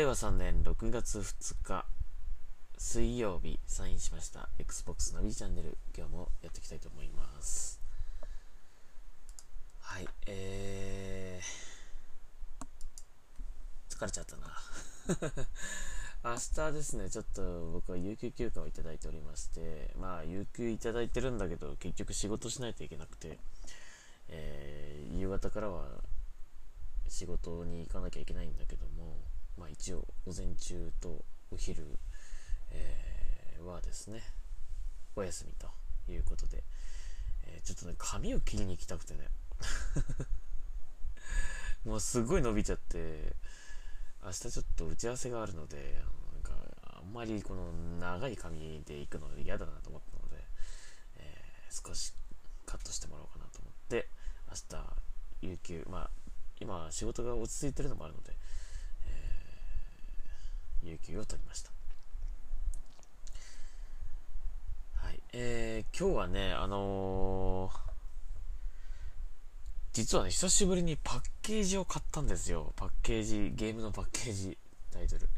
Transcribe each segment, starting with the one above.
令和3年6月2日水曜日サインしました。Xbox ナビチャンネル今日もやっていきたいと思います。はいえー、疲れちゃったな。明日ですねちょっと僕は有給休暇をいただいておりましてまあ有給いただいてるんだけど結局仕事しないといけなくて、えー、夕方からは仕事に行かなきゃいけないんだけどもまあ、一応午前中とお昼、えー、はですねお休みということで、えー、ちょっとね髪を切りに行きたくてね。もうすごい伸びちゃって明日ちょっと打ち合わせがあるのでなんかあんまりこの長い髪で行くの嫌だなと思ったので、えー、少しカットしてもらおうかなと思って明日有給まあ今仕事が落ち着いてるのもあるので有給を取りました。はい。えー、今日はね、あのー、実はね、久しぶりにパッケージを買ったんですよ。パッケージ、ゲームのパッケージ、タイトル。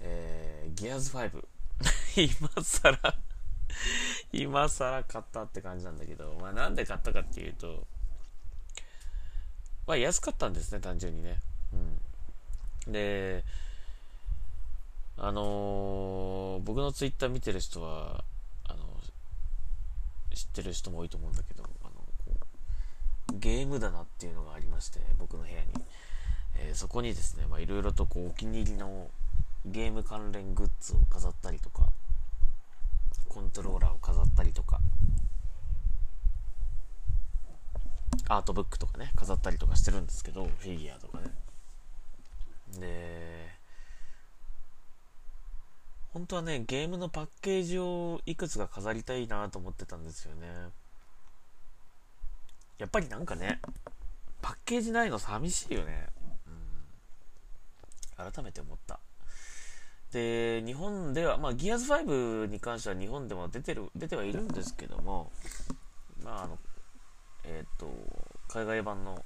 えー、ギアーズ5。今更今更買ったって感じなんだけど、まあなんで買ったかっていうと、まあ安かったんですね、単純にね。うん。で、あのー、僕のツイッター見てる人は、あの知ってる人も多いと思うんだけど、あのゲーム棚っていうのがありまして、僕の部屋に。えー、そこにですね、いろいろとこうお気に入りのゲーム関連グッズを飾ったりとか、コントローラーを飾ったりとか、アートブックとかね、飾ったりとかしてるんですけど、フィギュアとかね。で、本当はね、ゲームのパッケージをいくつか飾りたいなと思ってたんですよね。やっぱりなんかね、パッケージないの寂しいよね。うん。改めて思った。で、日本では、まあ、ギアーズ5に関しては日本でも出てる、出てはいるんですけども、まあ、あの、えっ、ー、と、海外版の、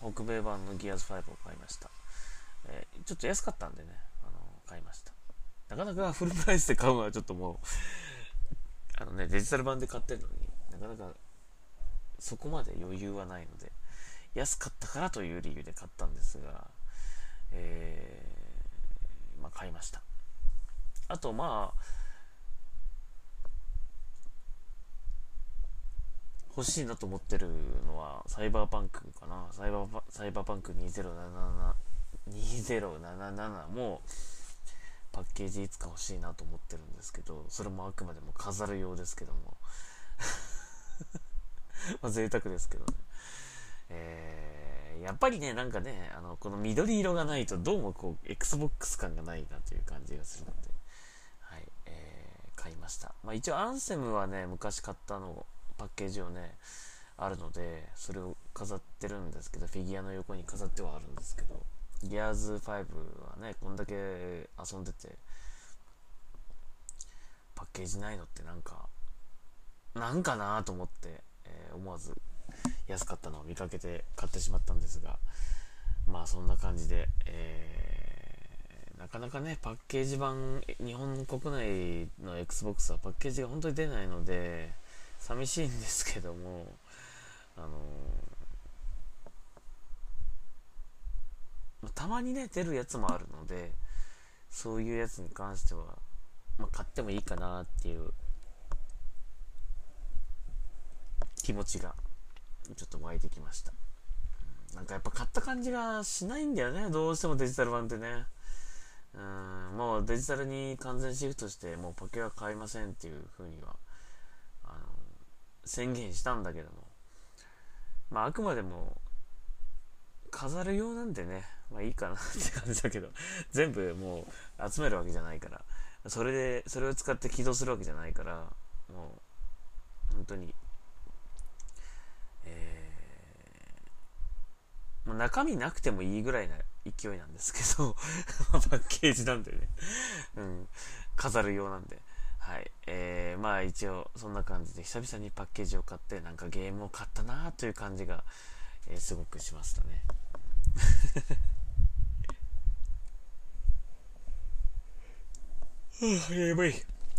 北米版のギアーズ5を買いました。えー、ちょっと安かったんでね、あの、買いました。なかなかフルプライスで買うのはちょっともう、あのね、デジタル版で買ってるのになかなかそこまで余裕はないので、安かったからという理由で買ったんですが、えー、まあ買いました。あとまあ、欲しいなと思ってるのは、サイバーパンクかな。サイバーパサイバーパンク2077、2077も、パッケージいつか欲しいなと思ってるんですけど、それもあくまでも飾るようですけども。まあ贅沢ですけどね。えー、やっぱりね、なんかね、あの、この緑色がないとどうもこう、Xbox 感がないなという感じがするので、はい、えー、買いました。まあ一応アンセムはね、昔買ったの、パッケージをね、あるので、それを飾ってるんですけど、フィギュアの横に飾ってはあるんですけど、ギアーズ5はね、こんだけ遊んでて、パッケージないのってなんか、なんかなと思って、えー、思わず安かったのを見かけて買ってしまったんですが、まあそんな感じで、えー、なかなかね、パッケージ版、日本国内の Xbox はパッケージが本当に出ないので、寂しいんですけども、あのーたまにね、出るやつもあるので、そういうやつに関しては、まあ、買ってもいいかなっていう気持ちがちょっと湧いてきました。なんかやっぱ買った感じがしないんだよね、どうしてもデジタル版ってね。うん、もうデジタルに完全シフトして、もうポケは買いませんっていう風には、あの、宣言したんだけども。まああくまでも、飾るようなんでね、まあいいかなって感じだけど、全部もう集めるわけじゃないから、それで、それを使って起動するわけじゃないから、もう、本当に、えー、もう中身なくてもいいぐらいな勢いなんですけど、パッケージなんでね、うん、飾るようなんで。はい。えー、まあ一応、そんな感じで久々にパッケージを買って、なんかゲームを買ったなという感じが、えー、すごくしましたね。やばい。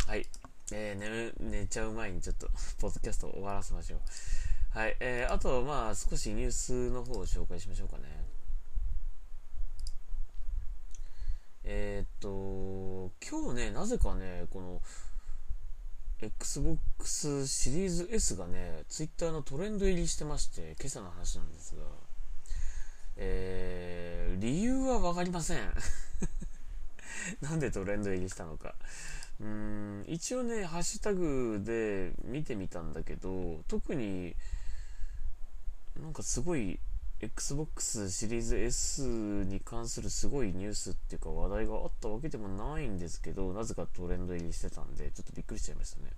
はい。えー、寝、寝ちゃう前にちょっと、ポッドキャストを終わらせましょう。はい。えー、あと、まあ、少しニュースの方を紹介しましょうかね。えー、っと、今日ね、なぜかね、この、Xbox シリーズ S がね、Twitter のトレンド入りしてまして、今朝の話なんですが、えー、理由はわかりません。なんでトレンド入りしたのか。うーん、一応ね、ハッシュタグで見てみたんだけど、特になんかすごい Xbox シリーズ S に関するすごいニュースっていうか話題があったわけでもないんですけど、なぜかトレンド入りしてたんで、ちょっとびっくりしちゃいましたね。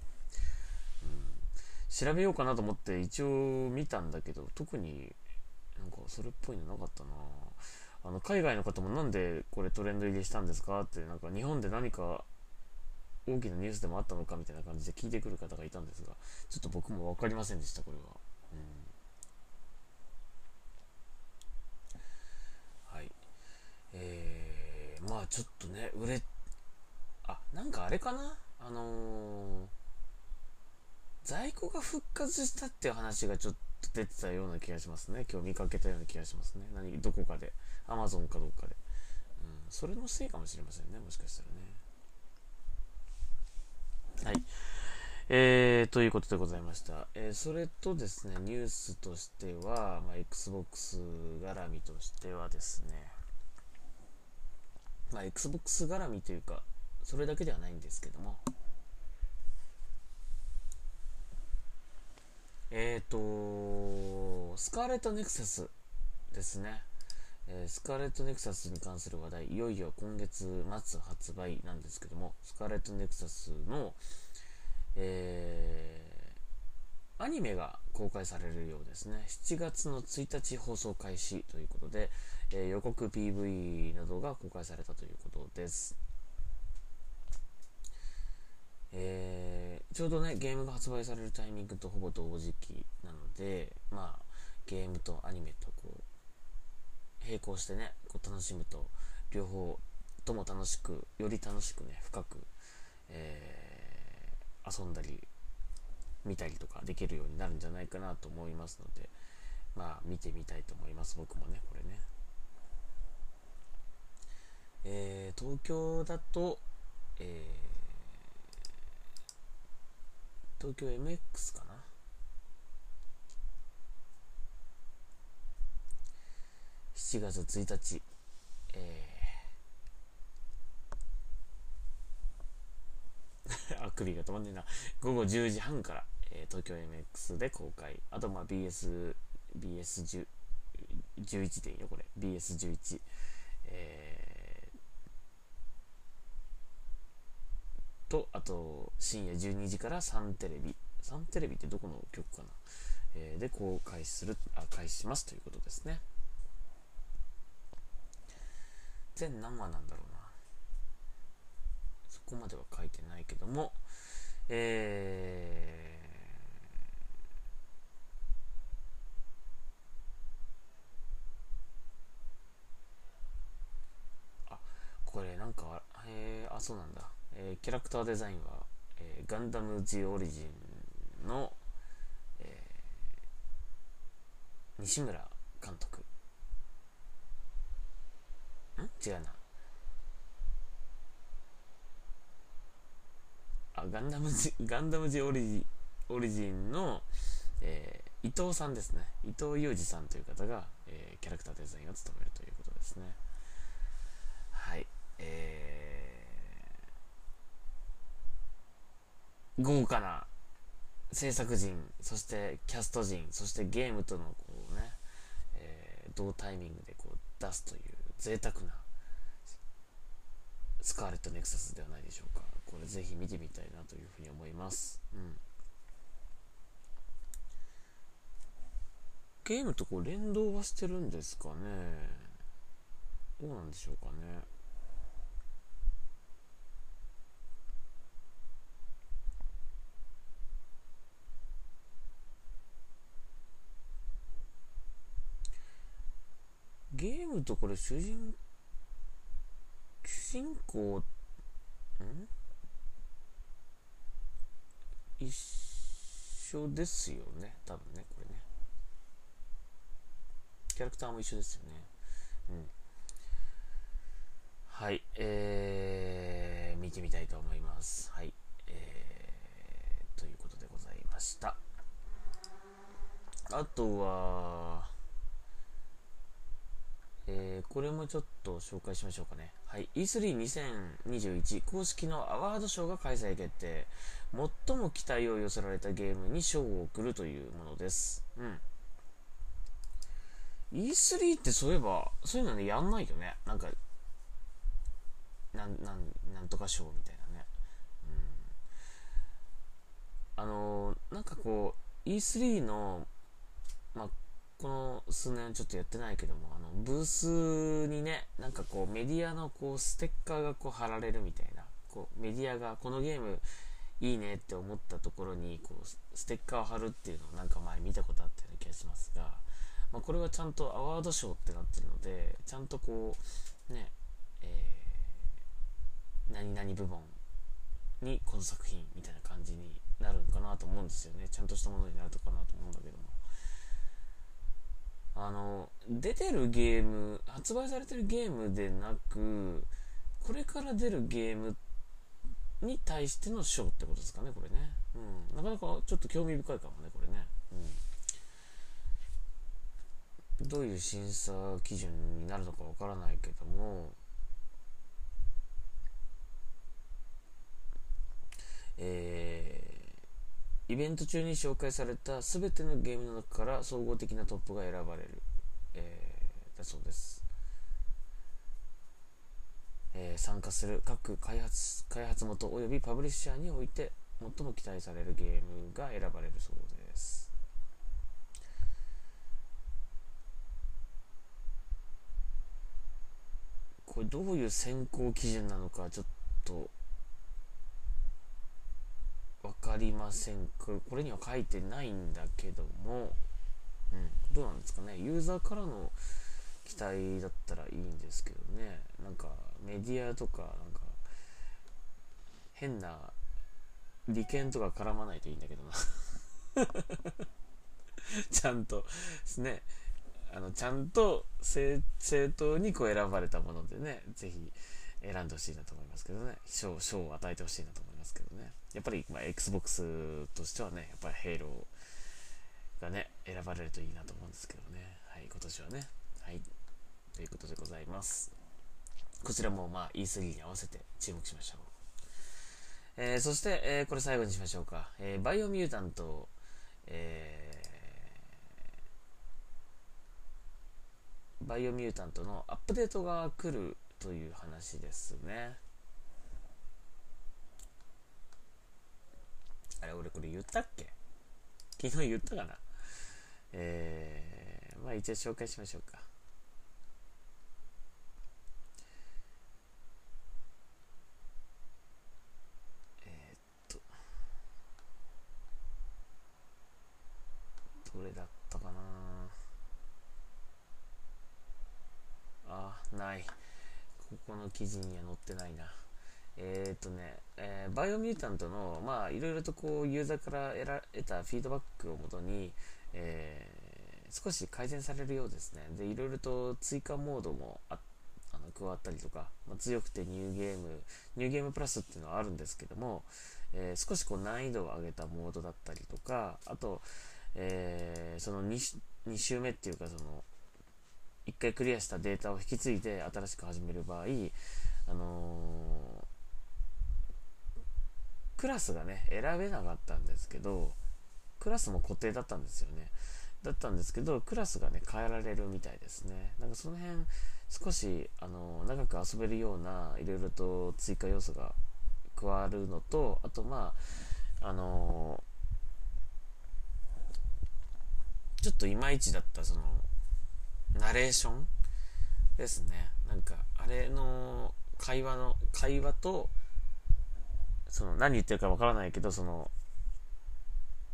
うん、調べようかなと思って一応見たんだけど、特になんかそれっぽいのなかったな。あの海外の方もなんでこれトレンド入りしたんですかってなんか日本で何か大きなニュースでもあったのかみたいな感じで聞いてくる方がいたんですがちょっと僕も分かりませんでしたこれは、うん、はいえー、まあちょっとね売れあなんかあれかな？あのー、在庫が復活したっていう話がちょっと出てたような気がしますね。今日見かけたような気がしますね。何どこかで。アマゾンかどうかで、うん、それのせいかもしれませんね。もしかしたらね。はい。えー、ということでございました。えー、それとですね、ニュースとしては、まあ、Xbox 絡みとしてはですね、まあ、Xbox 絡みというか、それだけではないんですけども、えっ、ー、と、スカーレットネクサスですね。えー、スカーレットネクサスに関する話題、いよいよ今月末発売なんですけども、スカーレットネクサスの、えー、アニメが公開されるようですね。7月の1日放送開始ということで、えー、予告 PV などが公開されたということです。えー、ちょうどね、ゲームが発売されるタイミングとほぼ同時期なので、まあ、ゲームとアニメとこう、並行してね、こう楽しむと、両方とも楽しく、より楽しくね、深く、えー、遊んだり、見たりとかできるようになるんじゃないかなと思いますので、まあ、見てみたいと思います、僕もね、これね。えー、東京だと、えー、東京 MX かな7月1日、えー、あくびが止まんねえな。午後10時半から、えー、東京 MX で公開。あと、まあ、BS、BS11 でいいよ、これ。BS11。えと、あと、深夜12時から3テレビ。3テレビってどこの曲かな、えー、で公開する、あ、開始しますということですね。全何話なんだろうなそこまでは書いてないけどもえー、あこれなんかえー、あそうなんだ、えー、キャラクターデザインは、えー、ガンダム・ジ・オリジンの、えー、西村監督ん？違うな。あ、ガンダムジ、ガンダムジオリジオリジンの、えー、伊藤さんですね。伊藤裕二さんという方が、えー、キャラクターデザインを務めるということですね。はい。えー、豪華な制作陣、そしてキャスト陣、そしてゲームとのこうね、えー、同タイミングでこう出すという贅沢なスカーレットネクサスではないでしょうか。これぜひ見てみたいなというふうに思います。うん。ゲームとこう連動はしてるんですかね。どうなんでしょうかね。ゲームとこれ主人主人公ん一緒ですよね多分ねこれね。キャラクターも一緒ですよね。うん。はいえー、見てみたいと思います。はいえー、ということでございました。あとはえー、これもちょっと紹介しましょうかね。はい。E32021 公式のアワードショーが開催決定。最も期待を寄せられたゲームに賞を送るというものです。うん。E3 ってそういえば、そういうのね、やんないよね。なんか、なん、なん、なんとか賞みたいなね。うん。あのー、なんかこう、E3 の、まあ、この数年ちょっとやってないけども、あの、ブースにね、なんかこうメディアのこうステッカーがこう貼られるみたいな、こうメディアがこのゲームいいねって思ったところにこうステッカーを貼るっていうのをなんか前見たことあったような気がしますが、まあ、これはちゃんとアワード賞ってなってるので、ちゃんとこう、ね、えー、何々部門にこの作品みたいな感じになるのかなと思うんですよね。ちゃんとしたものになるのかなと思うんだけども。あの、出てるゲーム、発売されてるゲームでなく、これから出るゲームに対しての賞ってことですかね、これね。うん。なかなかちょっと興味深いかもね、これね。うん。どういう審査基準になるのかわからないけども、えーイベント中に紹介された全てのゲームの中から総合的なトップが選ばれる、えー、だそうです、えー、参加する各開発開発元及びパブリッシャーにおいて最も期待されるゲームが選ばれるそうです。これどういう選考基準なのかちょっと分かりません。これには書いてないんだけども、うん、どうなんですかね。ユーザーからの期待だったらいいんですけどね。なんかメディアとかなんか変な利権とか絡まないといいんだけどな。ちゃんとですね。あのちゃんと正当にこう選ばれたものでね。ぜひ選んでほしいなと思いますけどね。賞賞を与えてほしいなと思いますけどね。やっぱり、まあ、Xbox としてはねやっぱりヘイローがね選ばれるといいなと思うんですけどね。はい今年はね。はい。ということでございます。こちらもまあ E3 に合わせて注目しましょう。えー、そして、えー、これ最後にしましょうか、えー、バイオミュータント、えバイオミュータントのアップデートが来るという話ですね。あれ、俺これ言ったっけ？昨日言ったかな？えー、まあ一応紹介しましょうか。えー、っと、どれだったかなあ、ない。ここの記事には載ってないな。えー、っとね、えー、バイオミュータントの、まあ、いろいろとこう、ユーザーから得られたフィードバックをもとに、えー、少し改善されるようですね。で、いろいろと追加モードもああの加わったりとか、まあ、強くてニューゲーム、ニューゲームプラスっていうのはあるんですけども、えー、少しこう難易度を上げたモードだったりとか、あと、えー、その 2, 2週目っていうか、その、1回クリアしたデータを引き継いで新しく始める場合、あのー、クラスがね、選べなかったんですけど、クラスも固定だったんですよね。だったんですけど、クラスがね、変えられるみたいですね。なんかその辺、少し、あのー、長く遊べるような、いろいろと追加要素が加わるのと、あと、まあ、あのー、ちょっといまいちだった、その、ナレーション？ですね。なんか、あれの会話の、会話と、その、何言ってるかわからないけど、その、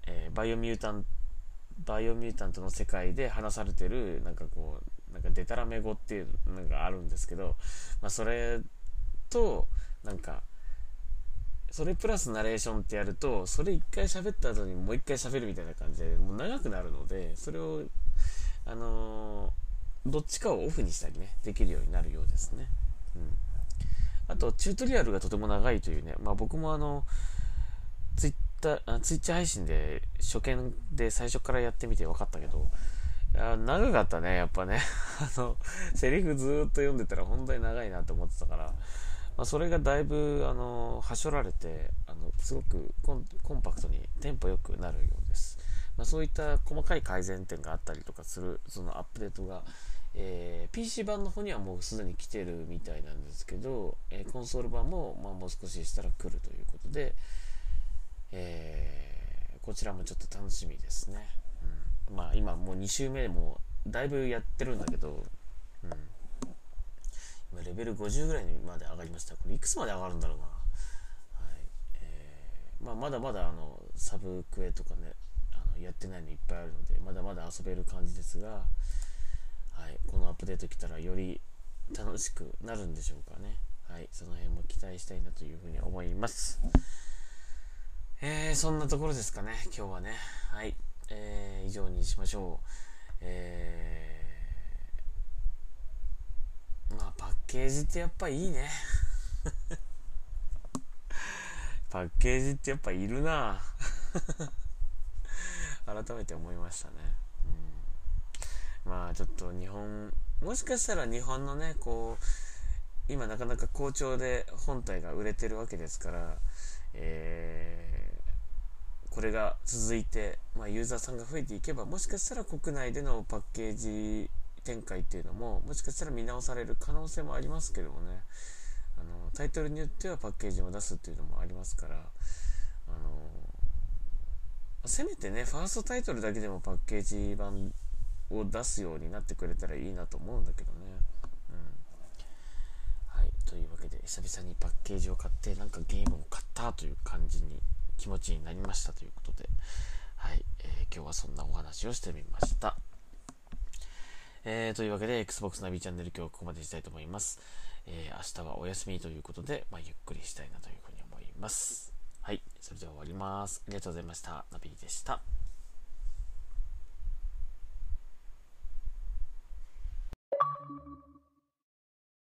えー、バイオミュータン、バイオミュータントの世界で話されてる、なんかこう、なんかデタラメ語っていうのがあるんですけど、まあそれと、なんか、それプラスナレーションってやると、それ一回喋った後にもう一回喋るみたいな感じで、もう長くなるので、それを、あのー、どっちかをオフにしたりね、できるようになるようですね。うん。あと、チュートリアルがとても長いというね、まあ僕もあの、ツイッター、ツイッチ配信で初見で最初からやってみて分かったけど、長かったね、やっぱね。あの、セリフずっと読んでたら本当に長いなと思ってたから、まあ、それがだいぶ、あの、はしょられて、あの、すごくコンコンパクトにテンポよくなるようです。まあ、そういった細かい改善点があったりとかする、そのアップデートが、えー、PC 版の方にはもうすでに来てるみたいなんですけど、えー、コンソール版も、まあ、もう少ししたら来るということで、えー、こちらもちょっと楽しみですね。うん、まあ今もう2週目でもだいぶやってるんだけど、うん、今レベル50ぐらいまで上がりました。これいくつまで上がるんだろうな。はいえーまあ、まだまだあのサブクエとかねあのやってないのいっぱいあるのでまだまだ遊べる感じですが、このアップデート来たらより楽しくなるんでしょうかね。はい、その辺も期待したいなというふうに思います。えー、そんなところですかね、今日はね。はい。えー、以上にしましょう。えー、まあ、パッケージってやっぱいいね。パッケージってやっぱいるな 改めて思いましたね。まあ、ちょっと日本、もしかしたら日本のね、こう、今なかなか好調で本体が売れてるわけですから、えーこれが続いて、まあ、ユーザーさんが増えていけばもしかしたら国内でのパッケージ展開っていうのももしかしたら見直される可能性もありますけどもね。あのタイトルによってはパッケージを出すっていうのもありますからあのせめてねファーストタイトルだけでもパッケージ版を出すようになってくれたらいいなと思うんだけどね。うん、はいというわけで久々にパッケージを買ってなんかゲームを買ったという感じに気持ちになりましたということで、はい、えー、今日はそんなお話をしてみました。えー、というわけで、Xbox ナビチャンネル今日はここまでしたいと思います。えー、明日はお休みということで、まあ、ゆっくりしたいなというふうに思います。はい、それでは終わります。ありがとうございました。ナビでした。